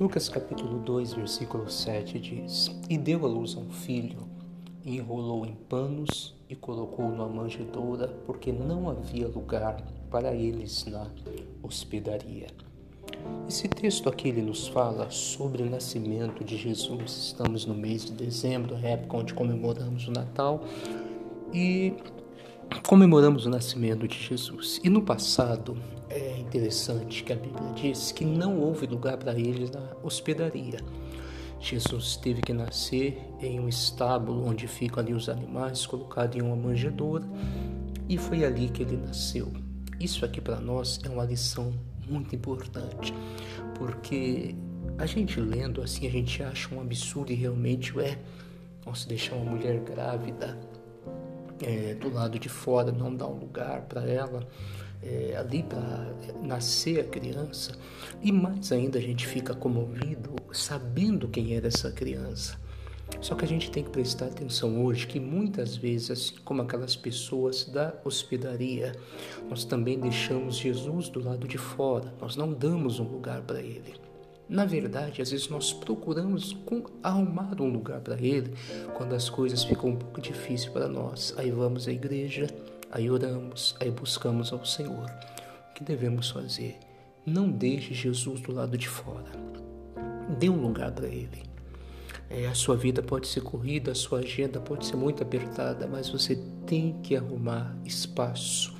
Lucas capítulo 2, versículo 7 diz: E deu à luz um filho, e enrolou em panos e colocou numa manjedoura, porque não havia lugar para eles na hospedaria. Esse texto aqui ele nos fala sobre o nascimento de Jesus. Estamos no mês de dezembro, época onde comemoramos o Natal e comemoramos o nascimento de Jesus. E no passado, é interessante que a Bíblia diz que não houve lugar para eles na hospedaria. Jesus teve que nascer em um estábulo onde ficam ali os animais, colocado em uma manjedoura, e foi ali que ele nasceu. Isso aqui para nós é uma lição muito importante, porque a gente lendo assim, a gente acha um absurdo e realmente é. Nossa, deixar uma mulher grávida é, do lado de fora, não dar um lugar para ela é, ali para nascer a criança. E mais ainda a gente fica comovido sabendo quem era essa criança. Só que a gente tem que prestar atenção hoje que muitas vezes, como aquelas pessoas da hospedaria, nós também deixamos Jesus do lado de fora, nós não damos um lugar para ele. Na verdade, às vezes nós procuramos arrumar um lugar para Ele quando as coisas ficam um pouco difíceis para nós. Aí vamos à igreja, aí oramos, aí buscamos ao Senhor. O que devemos fazer? Não deixe Jesus do lado de fora. Dê um lugar para Ele. É, a sua vida pode ser corrida, a sua agenda pode ser muito apertada, mas você tem que arrumar espaço,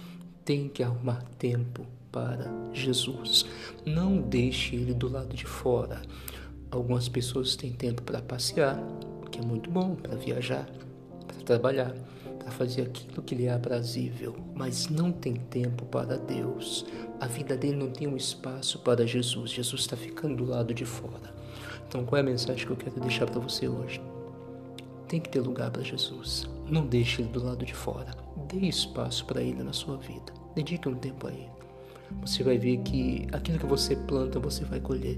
tem que arrumar tempo para Jesus. Não deixe ele do lado de fora. Algumas pessoas têm tempo para passear, que é muito bom, para viajar, para trabalhar, para fazer aquilo que lhe é aprazível, mas não tem tempo para Deus. A vida dele não tem um espaço para Jesus. Jesus está ficando do lado de fora. Então, qual é a mensagem que eu quero deixar para você hoje? Tem que ter lugar para Jesus. Não deixe ele do lado de fora. Dê espaço para ele na sua vida. Dedique um tempo a ele você vai ver que aquilo que você planta, você vai colher.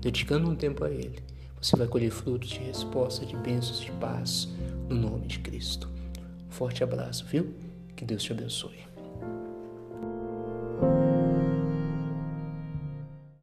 Dedicando um tempo a Ele, você vai colher frutos de resposta, de bênçãos, de paz, no nome de Cristo. Um forte abraço, viu? Que Deus te abençoe.